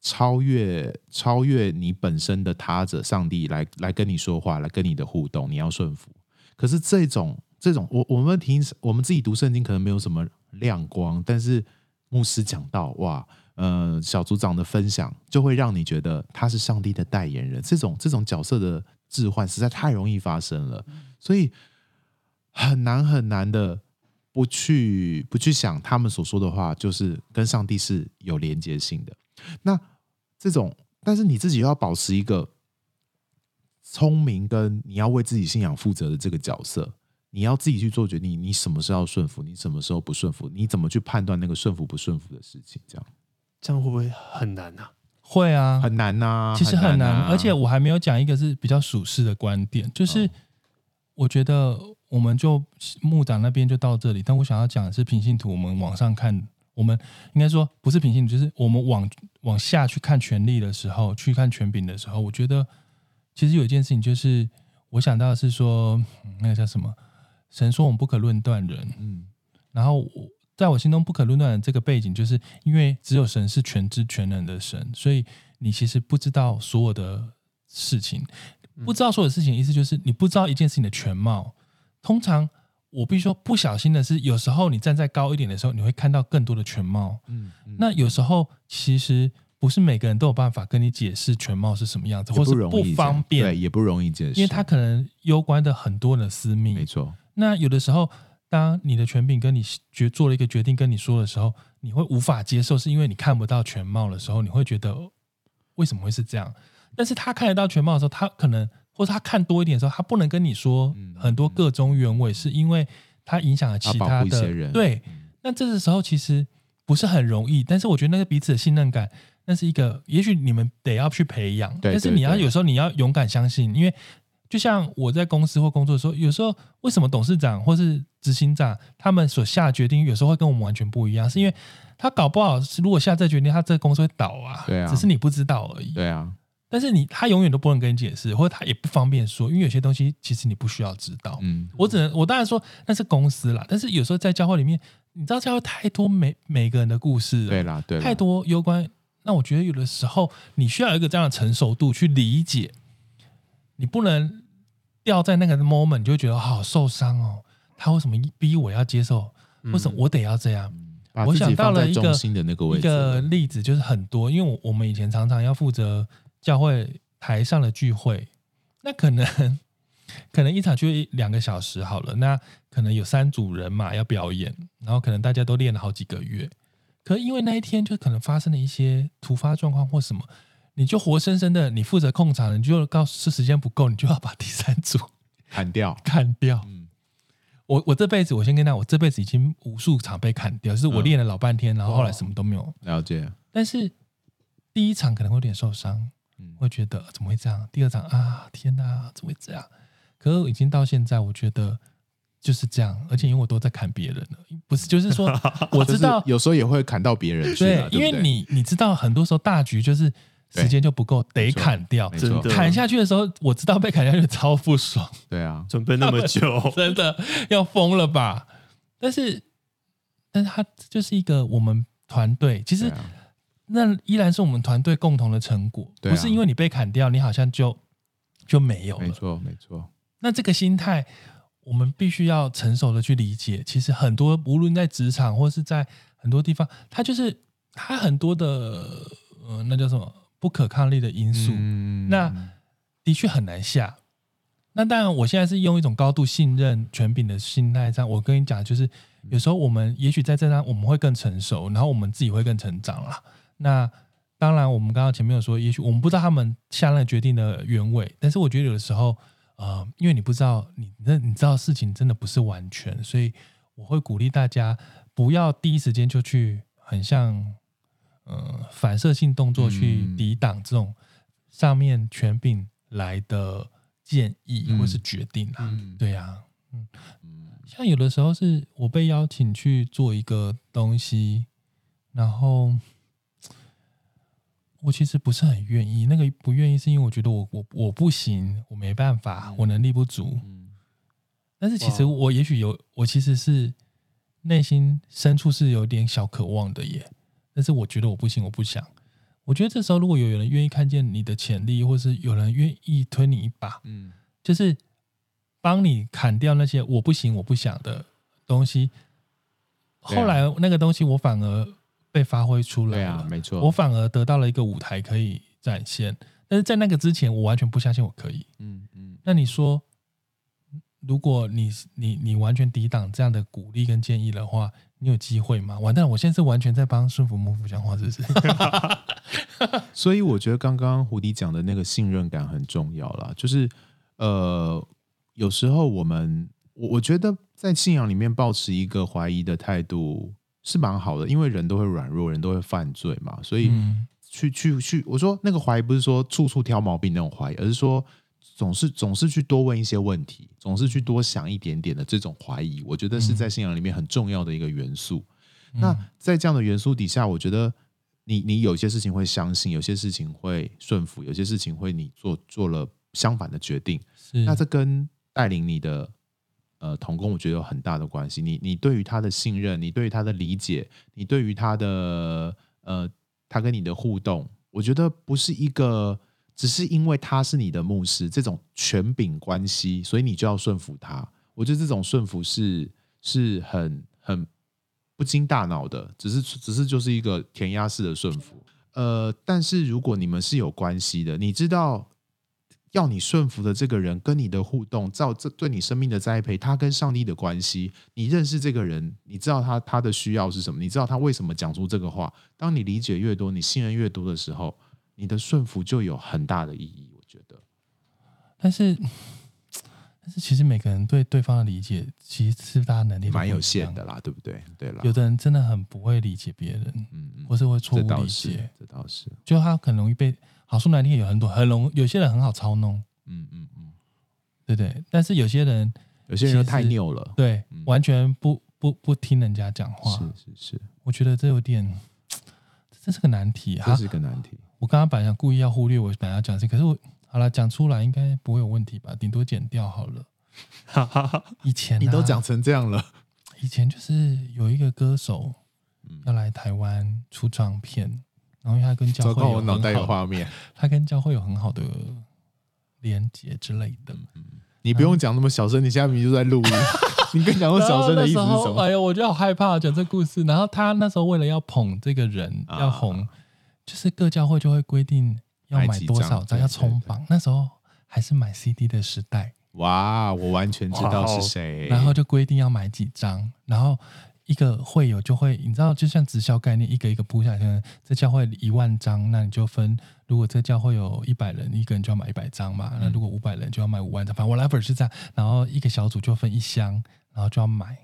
超越超越你本身的他者上帝来来跟你说话，来跟你的互动，你要顺服。可是这种。这种我我们听我们自己读圣经可能没有什么亮光，但是牧师讲到哇，呃，小组长的分享就会让你觉得他是上帝的代言人。这种这种角色的置换实在太容易发生了，所以很难很难的不去不去想他们所说的话，就是跟上帝是有连接性的。那这种，但是你自己要保持一个聪明跟你要为自己信仰负责的这个角色。你要自己去做决定，你什么时候要顺服，你什么时候不顺服，你怎么去判断那个顺服不顺服的事情？这样，这样会不会很难啊？会啊，很难呐、啊，其实很难，很难啊、而且我还没有讲一个是比较属实的观点，就是我觉得我们就牧长那边就到这里，但我想要讲的是平信图，我们往上看，我们应该说不是平信徒，就是我们往往下去看权力的时候，去看权柄的时候，我觉得其实有一件事情，就是我想到的是说，嗯、那个叫什么？神说我们不可论断人，嗯，然后我在我心中不可论断的这个背景，就是因为只有神是全知全能的神，所以你其实不知道所有的事情，不知道所有的事情，意思就是你不知道一件事情的全貌。通常我必须说不小心的是，有时候你站在高一点的时候，你会看到更多的全貌，嗯，嗯，那有时候其实不是每个人都有办法跟你解释全貌是什么样子，或是不方便，对，也不容易解释，因为他可能攸关的很多人的私密，没错。那有的时候，当你的权柄跟你决做了一个决定跟你说的时候，你会无法接受，是因为你看不到全貌的时候，你会觉得为什么会是这样？但是他看得到全貌的时候，他可能或者他看多一点的时候，他不能跟你说很多个中原委，是因为他影响了其他的他人。对，那这个时候其实不是很容易，但是我觉得那个彼此的信任感，那是一个，也许你们得要去培养。但是你要有时候你要勇敢相信，因为就像我在公司或工作的时候，有时候为什么董事长或是执行长他们所下决定，有时候会跟我们完全不一样，是因为他搞不好如果下这决定，他这个公司会倒啊，对啊，只是你不知道而已。对啊。但是你他永远都不能跟你解释，或者他也不方便说，因为有些东西其实你不需要知道。嗯，我只能我当然说那是公司啦，但是有时候在教会里面，你知道教会太多每每个人的故事，对啦，对啦，太多攸关。那我觉得有的时候你需要有一个这样的成熟度去理解，你不能掉在那个 moment，你就会觉得好受伤哦。他为什么逼我要接受？为什么我得要这样？嗯、我想到了一个一个例子，就是很多，因为我我们以前常常要负责。教会台上的聚会，那可能 可能一场聚会两个小时好了，那可能有三组人嘛要表演，然后可能大家都练了好几个月，可因为那一天就可能发生了一些突发状况或什么，你就活生生的你负责控场，你就告诉时间不够，你就要把第三组砍掉，砍掉。嗯，我我这辈子我先跟他，我这辈子已经无数场被砍掉，就是我练了老半天，然后后来什么都没有了解，但是第一场可能会有点受伤。嗯会觉得怎么会这样？第二场啊，天哪，怎么会这样？可是已经到现在，我觉得就是这样。而且因为我都在砍别人了，不是，就是说 我知道有时候也会砍到别人去。对，因为你你知道，很多时候大局就是时间就不够，得砍掉。真的砍下去的时候，我知道被砍下去超不爽。对啊，准备那么久，真的要疯了吧？但是，但是他就是一个我们团队，其实。那依然是我们团队共同的成果，啊，不是因为你被砍掉，你好像就就没有了。没错，没错。那这个心态，我们必须要成熟的去理解。其实很多，无论在职场或是在很多地方，他就是他很多的呃，那叫什么不可抗力的因素。嗯、那的确很难下。那当然，我现在是用一种高度信任权柄的心态上，我跟你讲，就是有时候我们也许在这上我们会更成熟，然后我们自己会更成长了。那当然，我们刚刚前面有说，也许我们不知道他们下那决定的原委，但是我觉得有的时候，呃，因为你不知道，你那你知道事情真的不是完全，所以我会鼓励大家不要第一时间就去很像呃反射性动作去抵挡这种上面权柄来的建议或是决定啊，嗯、对呀、啊，嗯，像有的时候是我被邀请去做一个东西，然后。我其实不是很愿意，那个不愿意是因为我觉得我我我不行，我没办法，我能力不足。但是其实我也许有，我其实是内心深处是有点小渴望的耶。但是我觉得我不行，我不想。我觉得这时候如果有人愿意看见你的潜力，或是有人愿意推你一把，嗯，就是帮你砍掉那些我不行、我不想的东西。后来那个东西我反而。被发挥出来，对啊，没错，我反而得到了一个舞台可以展现。但是在那个之前，我完全不相信我可以。嗯嗯。那你说，如果你你你完全抵挡这样的鼓励跟建议的话，你有机会吗？完蛋，我现在是完全在帮顺服蒙福讲话，是不是？所以我觉得刚刚胡迪讲的那个信任感很重要啦。就是呃，有时候我们我我觉得在信仰里面保持一个怀疑的态度。是蛮好的，因为人都会软弱，人都会犯罪嘛，所以去去去，我说那个怀疑不是说处处挑毛病那种怀疑，而是说总是总是去多问一些问题，总是去多想一点点的这种怀疑，我觉得是在信仰里面很重要的一个元素。嗯、那在这样的元素底下，我觉得你你有些事情会相信，有些事情会顺服，有些事情会你做做了相反的决定，那这跟带领你的。呃，童工我觉得有很大的关系。你你对于他的信任，你对于他的理解，你对于他的呃，他跟你的互动，我觉得不是一个只是因为他是你的牧师这种权柄关系，所以你就要顺服他。我觉得这种顺服是是很很不经大脑的，只是只是就是一个填鸭式的顺服。呃，但是如果你们是有关系的，你知道。要你顺服的这个人跟你的互动，照这对你生命的栽培，他跟上帝的关系，你认识这个人，你知道他他的需要是什么，你知道他为什么讲出这个话。当你理解越多，你信任越多的时候，你的顺服就有很大的意义。我觉得。但是 但是其实每个人对对方的理解，其实是大家能力蛮有限的啦，对不对？对啦，有的人真的很不会理解别人，嗯嗯，或是会错误理解，，这倒是，就他很容易被好说难听，有很多很容有些人很好操弄，嗯嗯嗯，对对？但是有些人有些人太拗了，对、嗯完全不不不听人家讲话，是是是，我觉得这有点，这是个难题啊这。是个难题。我刚刚本来想故意要忽略，我本来要讲这个，可是我好了讲出来应该不会有问题吧？顶多剪掉好了。哈哈哈。以前、啊、你都讲成这样了，以前就是有一个歌手嗯要来台湾出唱片，然后他跟教会有我脑袋有很好，画面。他跟教会有很好的连接之类的。你不用讲那么小声，你现在明明就在录音。你跟讲那么小声的意思是什么？哎呀，我就好害怕讲这故事。然后他那时候为了要捧这个人，啊要红，就是各教会就会规定要买多少张，要冲榜。那时候还是买 CD 的时代，哇，我完全知道是谁。然后就规定要买几张，然后一个会友就会，你知道，就像直销概念，一个一个铺下去。这教会一万张，那你就分，如果这教会有一百人，一个人就要买一百张嘛。那如果五百人就要买五万张，反正 whatever 是这样。然后一个小组就分一箱，然后就要买。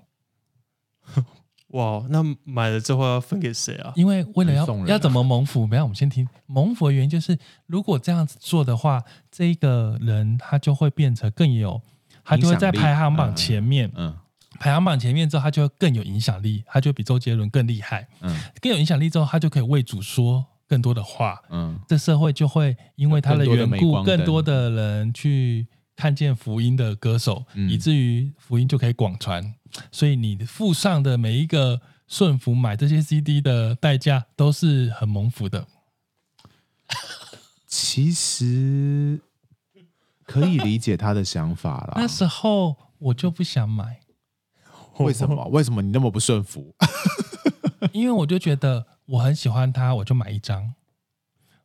哇，那买了之后要分给谁啊？因为为了要、啊要怎么蒙福，没有，我们先听蒙福的原因就是，如果这样子做的话，这一个人他就会变成更有，他就会在排行榜前面，嗯排行榜前面之后，他就会更有影响力，他就比周杰伦更厉害，嗯。更有影响力之后，他就可以为主说更多的话，嗯，这社会就会因为他的缘故，更多的人去看见福音的歌手，嗯以至于福音就可以广传。所以你付上的每一个顺服买这些 CD 的代价都是很蒙福的。其实可以理解他的想法啦。那时候我就不想买，为什么？为什么你那么不顺服？因为我就觉得我很喜欢他，我就买一张。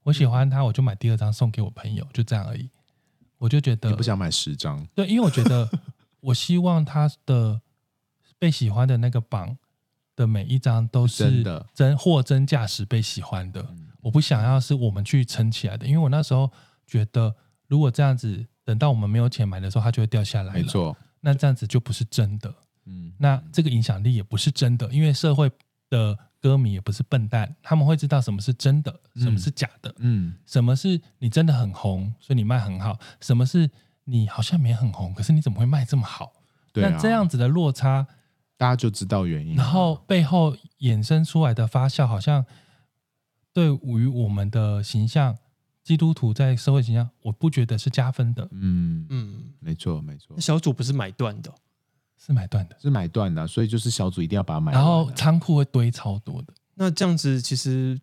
我喜欢他，我就买第二张送给我朋友，就这样而已。我就觉得你不想买十张？对，因为我觉得 我希望他的被喜欢的那个榜的每一张都是真的真货真价实被喜欢的。我不想要是我们去撑起来的，因为我那时候觉得，如果这样子，等到我们没有钱买的时候，它就会掉下来了。没错，那这样子就不是真的。嗯，那这个影响力也不是真的，因为社会的歌迷也不是笨蛋，他们会知道什么是真的，什么是假的，嗯，什么是你真的很红，所以你卖很好，什么是你好像没很红，可是你怎么会卖这么好？对啊。那这样子的落差，大家就知道原因。然后背后衍生出来的发酵，好像对于我们的形象，基督徒在社会形象，我不觉得是加分的，嗯嗯，嗯，没错没错，小组不是买断的哦，是买断的。是买断的啊，所以就是小组一定要把它买完然啊。后仓库会堆超多的，那这样子其实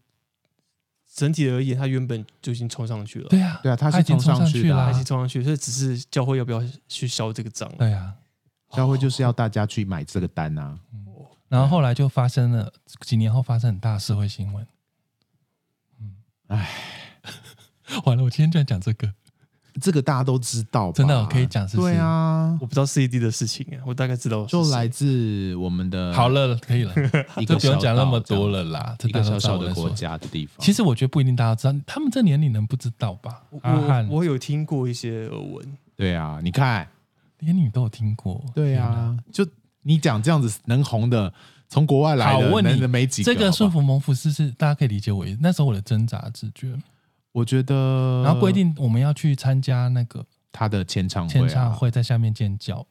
整体而言，它原本就已经冲上去了，对啊，对啊它是已经冲上去的啊去了啊它已，经冲上去，所以只是教会要不要去消这个账。对啊。教会就是要大家去买这个单啊。然后后来就发生了，几年后发生很大的社会新闻。嗯，唉，完了，我今天居然讲这个，这个大家都知道吧，真的可以讲是对啊。我，不知道 CD 的事情啊，我大概知道就来自我们的好了，可以了，一这不用讲那么多了啦，这一个小小的国。家的地方。其实我觉得不一定大家知道，他们这年龄能不知道吧？我阿汉。我我有听过一些耳闻，对啊，你看，连你都有听过。对，啊，就你讲这样子能红的，从国外来好，的，我问你能没几个这个顺服蒙福是是大家可以理解我那时候我的挣扎直觉，我觉得，然后规定我们要去参加那个他的签唱会、啊，签唱会，在下面尖叫。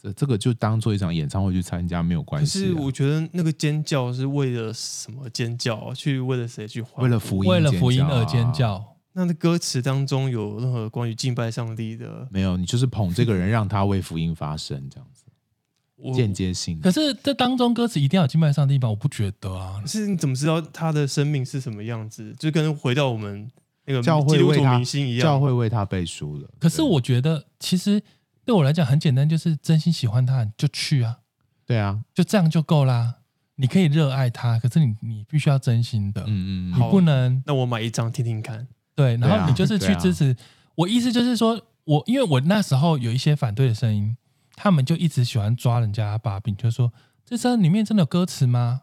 这这个就当做一场演唱会去参加没有关系、啊。可是我觉得那个尖叫是为了什么尖叫啊？去为了谁去欢？为了福音、为了福音而尖尖叫，那那歌词当中有任何关于敬拜上帝的？没有，你就是捧这个人，让他为福音发声，这样子我间接性。可是这当中歌词一定要有敬拜上帝吧？我不觉得啊可。是你怎么知道他的生命是什么样子？就跟回到我们那个教会为他明星一样，教会为他背书了。可是我觉得，其实对我来讲很简单，就是真心喜欢他你就去啊，对啊，就这样就够啦。你可以热爱他，可是你你必须要真心的，嗯嗯，你好不能那我买一张听听看。对，然后你就是去支持。我意思就是说，我因为我那时候有一些反对的声音，他们就一直喜欢抓人家把柄，就是说这张里面真的有歌词吗？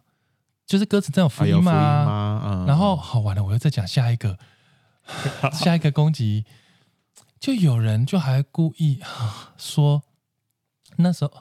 就是歌词真的有福还有福音音吗？嗯，然后好完了，我又再讲下一个，下一个攻击。就有人就还故意说，那时候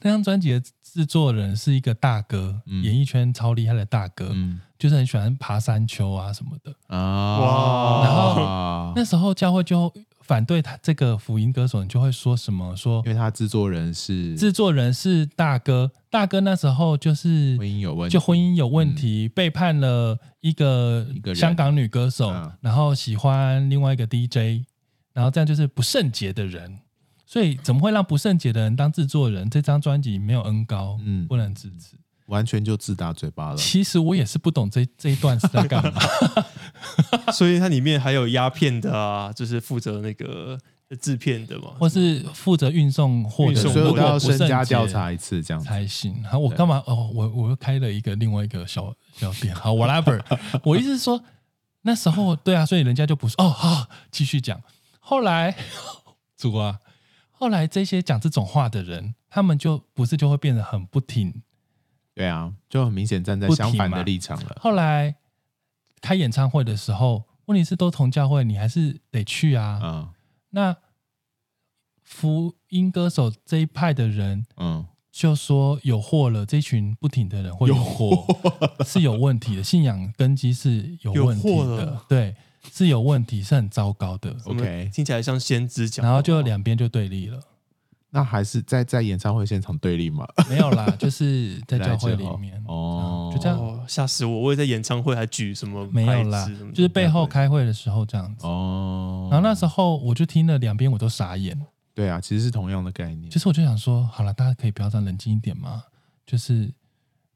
那张专辑的制作人是一个大哥，嗯演艺圈超厉害的大哥，嗯就是很喜欢爬山丘啊什么的。啊，哇然后后那时候教会就反对他这个福音歌手，你就会说什么？说因为他制作人是制作人是大哥，大哥那时候就是婚姻有问题，就婚姻有问题，背叛了一个香港女歌手，嗯。然后喜欢另外一个 DJ，然后这样就是不圣洁的人，所以怎么会让不圣洁的人当制作人？这张专辑没有恩高，嗯。不能支持。完全就自打嘴巴了。其实我也是不懂这这一段是在干嘛，所以它里面还有鸦片的啊，就是负责那个制片的嘛，或是负责运送货的所以我都要如果不身家圣洁调查一次，这样子。才行。好，我干嘛？哦，我我又开了一个另外一个小小店。好，whatever。我意思是说，那时候对啊，所以人家就不是哦。好，继续讲。后来 主啊，后来这些讲这种话的人，他们就不是就会变得很不挺。对啊，就很明显站在不挺相反的嘛立场了。后来开演唱会的时候，问题是都同教会，你还是得去啊。嗯。那福音歌手这一派的人，嗯，就说有祸了，这群不停的人会有祸，是有问题的，信仰根基是有问题的，对，是有问题，是很糟糕的。OK 听起来像先知讲，然后就两边就对立了，那还是在在演唱会现场对立吗？没有啦，就 是在教会里面哦嗯就这样，哦，吓死我！我也在演唱会还举什么没有啦就是背后开会的时候这样子。哦，然后那时候我就听了两边，我都傻眼。对啊，其实是同样的概念。其实我就想说，好了，大家可以不要这样冷静一点嘛。就是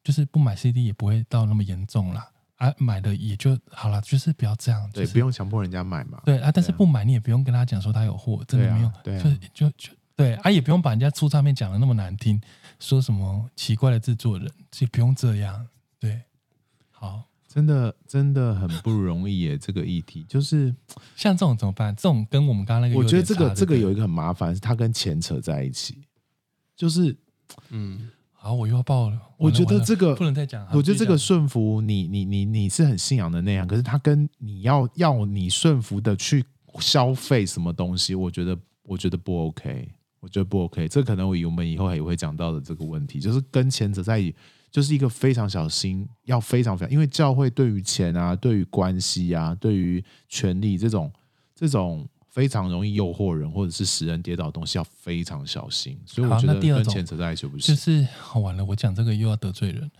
就是不买 CD 也不会到那么严重啦。啊，买的也就好了，就是不要这样。对，就是不用强迫人家买嘛。对啊，但是不买你也不用跟他讲说他有货，真的没有，对啊就就就对啊，也不用把人家出唱片讲的那么难听，说什么奇怪的制作人，也不用这样。对，好真的真的很不容易耶，这个议题就是，像这种怎么办？这种跟我们刚刚那个我觉得这个这个有一对个很麻烦，是它跟钱扯在一起。就是嗯，好，我又要爆了。我觉得这个不能再讲。我觉得这个顺服你，你你你是很信仰的那样，可是他跟你要要你顺服的去消费什么东西，我觉得我觉得不 OK，我觉得不 OK。这可能我我们以后也会讲到的这个问题，就是跟钱扯在一起，就是一个非常小心，要非常非常，因为教会对于钱啊，对于关系啊，对于权力这种这种非常容易诱惑人或者是使人跌倒的东西，要非常小心。所以我好觉得那第二种跟钱扯在一起不行。就是好完了，我讲这个又要得罪人。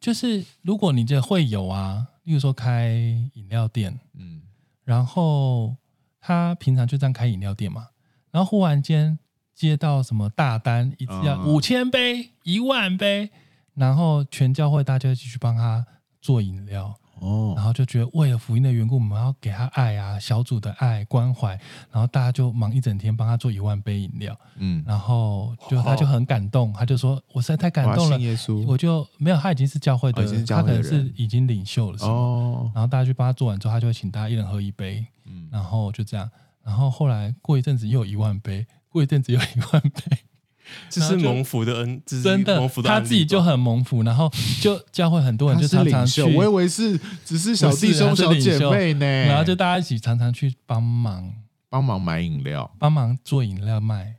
就是如果你这会有啊，例如说开饮料店，嗯然后他平常就这样开饮料店嘛，然后忽然间接到什么大单，一次要嗯。五千杯、一万杯，然后全教会大家一起去帮他做饮料，哦。然后就觉得为了福音的缘故，我们要给他爱啊，小组的爱关怀，然后大家就忙一整天帮他做一万杯饮料，嗯，然后就他就很感动，他就说我实在太感动了。耶稣，我就没有，他已经是教会的，他可能是已经领袖了？哦，然后大家去帮他做完之后，他就会请大家一人喝一杯，嗯，然后就这样，然后后来过一阵子又有一万杯，过一阵子有一万倍，这是蒙福的恩，这是真的蒙福，的他自己就很蒙福，然后就教会很多人就常常，去，我以为是只是小弟兄小姐妹呢，然后就大家一起常常去帮忙，帮忙买饮料，帮忙做饮料卖。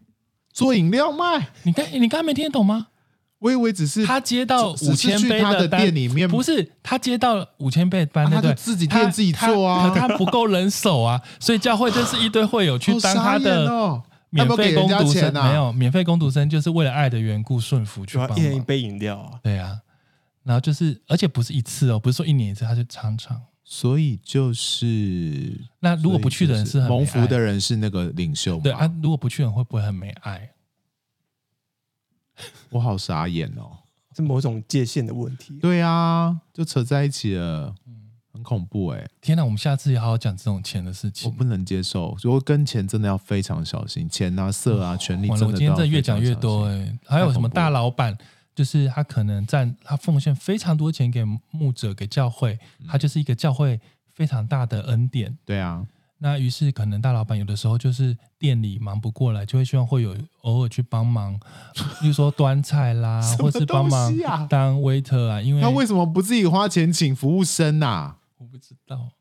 做饮料卖。你刚你刚刚没听得懂吗？我以为只是他接到五千只是去他的单店里面不是他接到五千杯的单，啊他就对？自己店自己做啊他他不够人手啊，所以教会就是一堆会友去当他的哦，免费要不要给人工读生，啊？没有免费工读生，就是为了爱的缘故顺服去帮忙。一人一杯饮料啊，对啊，然后就是，而且不是一次哦，不是说一年一次，他就常常。所以就是，那如果不去的人是很蒙福的，人是那个领袖吗？对啊，如果不去的人会不会很没爱？我好傻眼哦。是某种界限的问题。对啊，就扯在一起了，恐怖哎，天哪，我们下次也好好讲这种钱的事情我。不能接受。如果跟钱真的要非常小心，钱啊、色啊、权利完了，我真的今天真的越讲越多哎、还有什么大老板，就是他可能占他奉献非常多钱给牧者、给教会，嗯他就是一个教会非常大的恩典。对啊，那于是可能大老板有的时候就是店里忙不过来，就会希望会有偶尔去帮忙，比如说端菜啦，或是帮忙当 waiter 啊。因为他为什么不自己花钱请服务生啊？我不知道，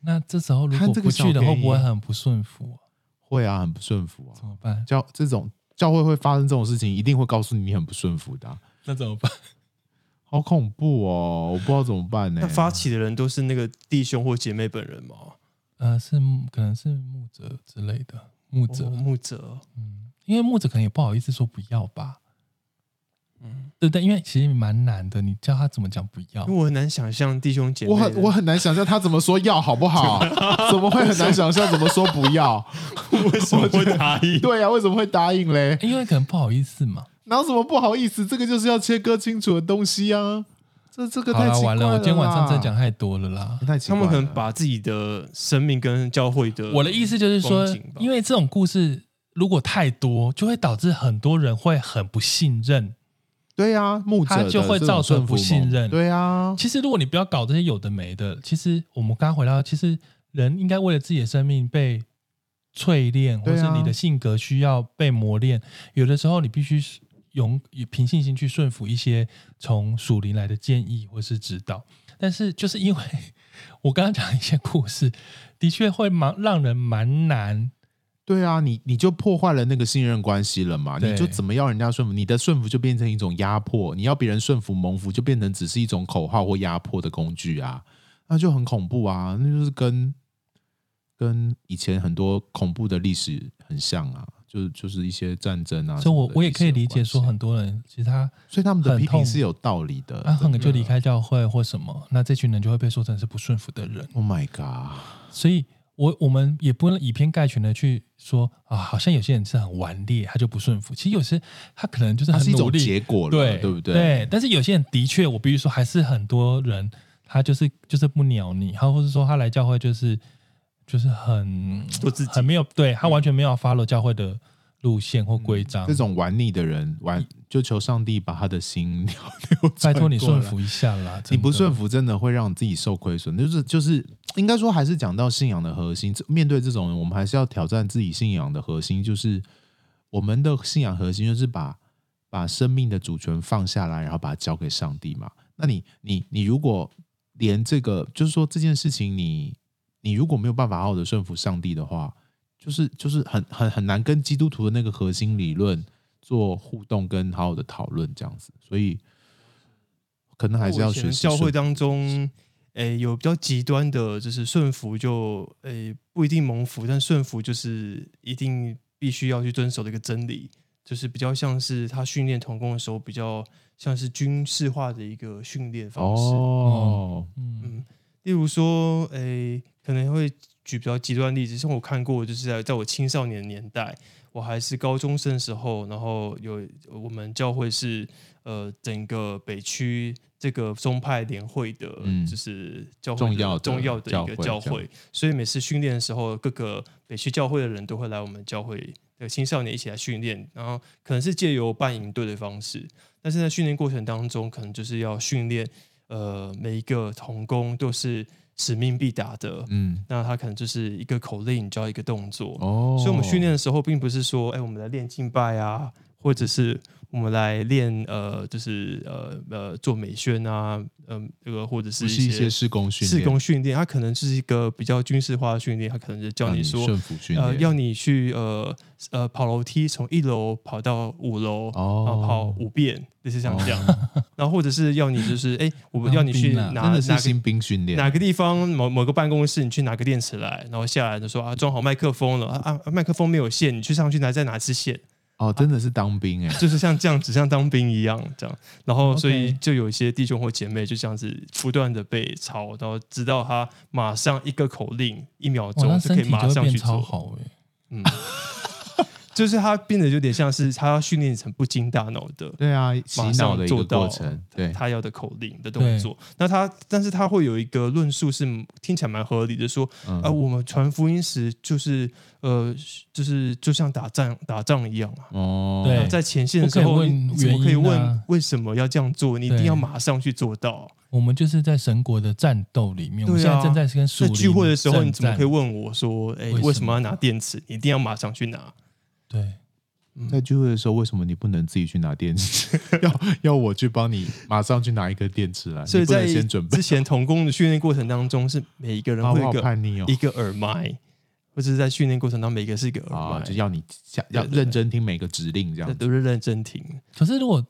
那这时候如看这个果不去的话，会不会很不顺服啊？会啊，很不顺服啊。怎么办？教这种教会会发生这种事情，一定会告诉你你很不顺服的啊、那怎么办？好恐怖哦！我不知道怎么办呢、那发起的人都是那个弟兄或姐妹本人吗？呃，是可能是牧者之类的牧者，哦、牧者，嗯，因为牧者可能也不好意思说不要吧，嗯，对不对？因为其实蛮难的，你叫他怎么讲不要？因为我很难想象弟兄姐妹，我很我很难想象他怎么说要，好不好？怎么会很难想象怎么说不要？为什么会答应？对呀、啊，为什么会答应嘞？因为可能不好意思嘛。哪有什么不好意思？这个就是要切割清楚的东西啊！这这个太奇怪了。完了，我今天晚上真的讲太多了啦。太奇怪了。他们可能把自己的生命跟教会的，我的意思就是说，因为这种故事如果太多，就会导致很多人会很不信任。对啊，牧者他就会造成不信任。对啊，其实如果你不要搞这些有的没的，其实我们刚刚回到，其实人应该为了自己的生命被淬炼，或是你的性格需要被磨练，有的时候你必须。用凭信心去顺服一些从属灵来的建议或是指导，但是就是因为 我刚刚讲一些故事，的确会蛮让人蛮难。对啊，你你就破坏了那个信任关系了嘛？你就怎么要人家顺服？你的顺服就变成一种压迫，你要别人顺服蒙服，就变成只是一种口号或压迫的工具啊，那就很恐怖啊！那就是跟跟以前很多恐怖的历史很像啊。就就是一些战争啊，所以我我也可以理解说，很多人其实他，所以他们的批评是有道理的。他可能就离开教会或什么，那这群人就会被说成是不顺服的人。Oh my god！所以我我们也不能以偏概全的去说啊，好像有些人是很顽劣，他就不顺服。其实有些他可能就是很努力，结果了，对对不对？对。但是有些人的确，我必须说，还是很多人他就是就是不鸟你，他或者说他来教会就是。就是很做自己，很没有对他完全没有 follow 教会的路线或规章。这种玩腻的人，玩就求上帝把他的心扭扭。拜托你顺服一下啦！你不顺服，真的会让自己受亏损。就是就是，应该说还是讲到信仰的核心。面对这种人，我们还是要挑战自己信仰的核心。就是我们的信仰核心，就是把把生命的主权放下来，然后把它交给上帝嘛。那你你你如果连这个，就是说这件事情你。你如果没有办法好好的顺服上帝的话，就是就是很很很难跟基督徒的那个核心理论做互动跟好好的讨论这样子，所以可能还是要学习。教会当中，诶，有比较极端的，就是顺服就诶不一定蒙福，但顺服就是一定必须要去遵守的一个真理，就是比较像是他训练童工的时候，比较像是军事化的一个训练方式。哦，嗯，嗯，例如说，诶。可能会举比较极端的例子，像我看过，就是在在我青少年年代，我还是高中生的时候，然后有我们教会是呃整个北区这个宗派联会的，就是教会重要重要的一个教会，所以每次训练的时候，各个北区教会的人都会来我们教会的青少年一起来训练，然后可能是借由办营队的方式，但是在训练过程当中，可能就是要训练呃每一个童工都是。使命必达的，嗯，那他可能就是一个口令，教一个动作，哦，所以我们训练的时候，并不是说，哎，我们来练敬拜啊，或者是我们来练，呃，就是呃呃做美宣啊，嗯、呃，这个或者是一些，些事工训练，施工训练，它可能是一个比较军事化的训练，它可能就叫你说，你呃，要你去呃呃跑楼梯，从一楼跑到五楼，哦，然后跑五遍。就是像这样，哦、然后或者是要你就是哎，我们要你去拿哪个新兵训练，哪个地方某某个办公室，你去拿个电池来，然后下来就说啊，装好麦克风了啊，麦克风没有线，你去上去拿再拿支线。哦，真的是当兵哎、欸，就是像这样子，像当兵一样这样。然后所以就有一些弟兄或姐妹就这样子不断的被操，然后直到他马上一个口令，一秒钟就可以马上去做。好哎，嗯。就是他变得有点像是他要训练成不经大脑的，对啊，洗脑的一个过程，对他要的口令的动作。那他，但是他会有一个论述是听起来蛮合理的，说，啊、呃，我们传福音时就是，呃，就是就像打仗打仗一样啊。哦，对，在前线的时候，你怎么可以问为什么要这样做？你一定要马上去做到。我们就是在神国的战斗里面，我们现在正在跟属灵聚会的时候，你怎么可以问我说，哎，为什么要拿电池？你一定要马上去拿。对，在聚会的时候，为什么你不能自己去拿电池？要要我去帮你马上去拿一个电池来？所以在先准备之前童工的训练过程当中，是每一个人会有一个、一个耳麦，或者是在训练过程当中每个是一个耳啊，麦，就要你下要认真听每个指令这样子。都是认真听。可是如果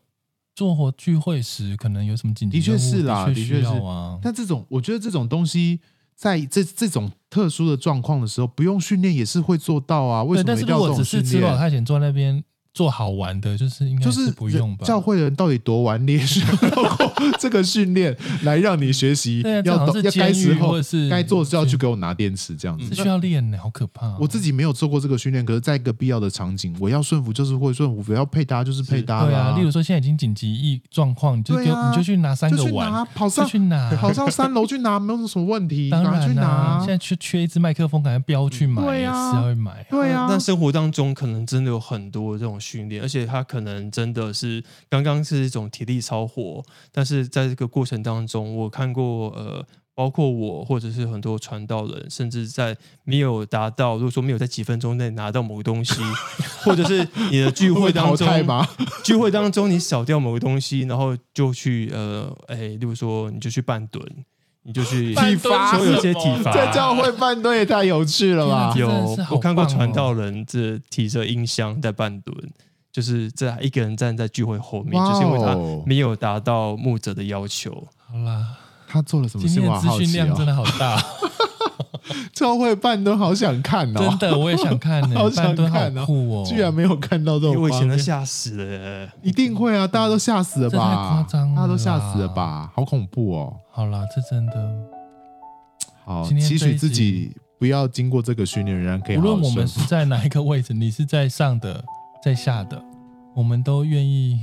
做活聚会时，可能有什么紧急的确是啦的确需的确是啊。但这种，我觉得这种东西，在这这种特殊的状况的时候，不用训练也是会做到啊。为对，但是如什么一定要这果只是吃？饱太闲坐在那边做好玩的，就是应该就是不用吧？教会的人到底多顽劣，需要这个训练来让你学习要懂要该时候狱或者是该做是要去给我拿电池这样子。是需要练的，好可怕哦。我自己没有做过这个训练，可是在一个必要的场景，我要顺服就是会顺服，我要配搭就是配搭啦对啊，例如说现在已经紧急一状况，你就给啊你就去拿三个碗，拿跑上去拿，跑上三楼去拿，没有什么问题，当然去拿现。在缺缺一支麦克风，赶快飙去买，对啊是要去买。对啊，那生活当中可能真的有很多这种训练，而且他可能真的是刚刚是一种体力超火，但是在这个过程当中，我看过呃，包括我或者是很多传道人，甚至在没有达到，如果说没有在几分钟内拿到某个东西，或者是你的聚会当中？聚会当中你少掉某个东西，然后就去呃，哎，例如说你就去半蹲，你就去体罚所有一些体罚，在教会半蹲也太有趣了吧？有我看过传道人这提着音箱在半蹲，就是这一个人站在聚会后面，哦就是因为他没有达到牧者的要求。好啦，他做了什么事？今天的资。讯量真的好大，教会办都好想看哦，真的我也想看呢、好想看哦酷哦，居然没有看到这因为我以前都吓死了，一定会啊！大家都吓死了这太吧？夸张了大家都吓死了吧？好恐怖哦！好啦，这真的，好，今天期许自己不要经过这个训练，仍然可以无论我们是在哪一个位置，你是在上的，在下的，我们都愿意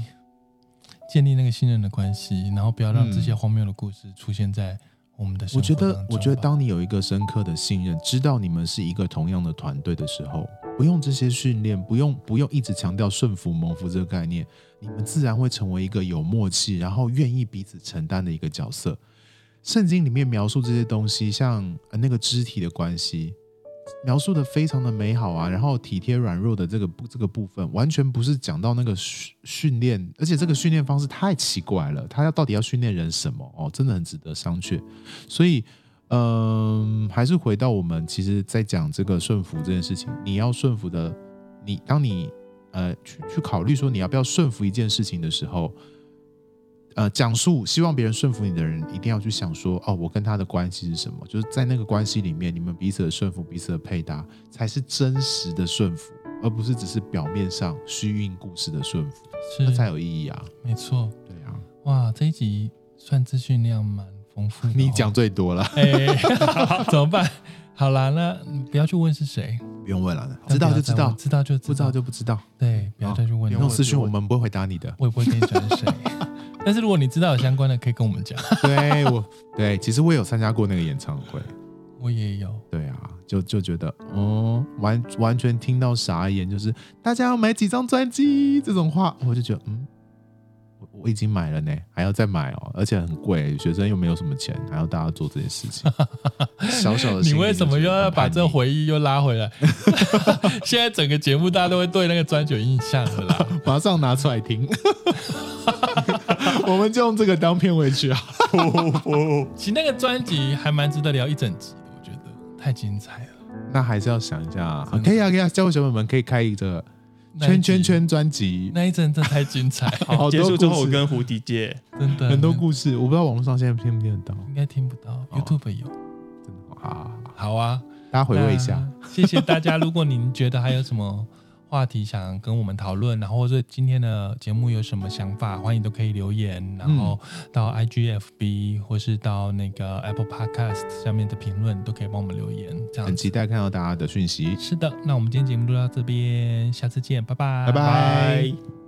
建立那个信任的关系，然后不要让这些荒谬的故事出现在我们的我觉。得，我觉得当你有一个深刻的信任，知道你们是一个同样的团队的时候，不用这些训练，不用不用一直强调顺服蒙福这个概念，你们自然会成为一个有默契，然后愿意彼此承担的一个角色。圣经里面描述这些东西，像呃那个肢体的关系，描述的非常的美好啊。然后体贴软弱的这个这个部分，完全不是讲到那个训训练，而且这个训练方式太奇怪了。他要到底要训练人什么？哦，真的很值得商榷。所以，嗯，还是回到我们其实在讲这个顺服这件事情，你要顺服的，你当你呃去去考虑说你要不要顺服一件事情的时候。呃，讲述希望别人顺服你的人，一定要去想说，哦，我跟他的关系是什么？就是在那个关系里面，你们彼此的顺服、彼此的配搭，才是真实的顺服，而不是只是表面上虚应故事的顺服，那才是有意义啊！没错。对啊，哇，这一集算资讯量蛮丰富的哦。你讲最多了，哎，怎么办？好啦，那你不要去问是谁，不用问了，知道就知道，知道就不知道就不知道。对，不要再去问了。不用用私讯我们不会回答你的。我也不会跟你讲是谁。但是如果你知道有相关的，可以跟我们讲。对我，对，其实我有参加过那个演唱会。我也有。对啊，就就觉得，哦，完完全听到傻眼，就是大家要买几张专辑这种话，我就觉得，嗯，我我已经买了呢，还要再买哦，而且很贵，学生又没有什么钱，还要大家做这件事情，小小的你为什么又要把这回忆又拉回来？现在整个节目大家都会对那个专辑有印象了啦。马上拿出来听？我们就用这个当片尾曲啊！其实那个专辑还蛮值得聊一整集的，我觉得太精彩了。那还是要想一下，可以啊，可以啊，教会小朋友们可以开一个圈圈圈专辑，那一阵真的太精彩，好多结束之后，故事我跟胡迪姐真的很多故事，我不知道网络上现在听不听得到。应该听不到，YouTube 有。真的好好啊，大家回味一下。那谢谢大家。如果您觉得还有什么话题想跟我们讨论，然后或者今天的节目有什么想法，欢迎都可以留言，然后到 IGFB 或是到那个 Apple Podcast 下面的评论都可以帮我们留言。这样很期待看到大家的讯息。是的，那我们今天节目就到这边，下次见，拜拜，拜拜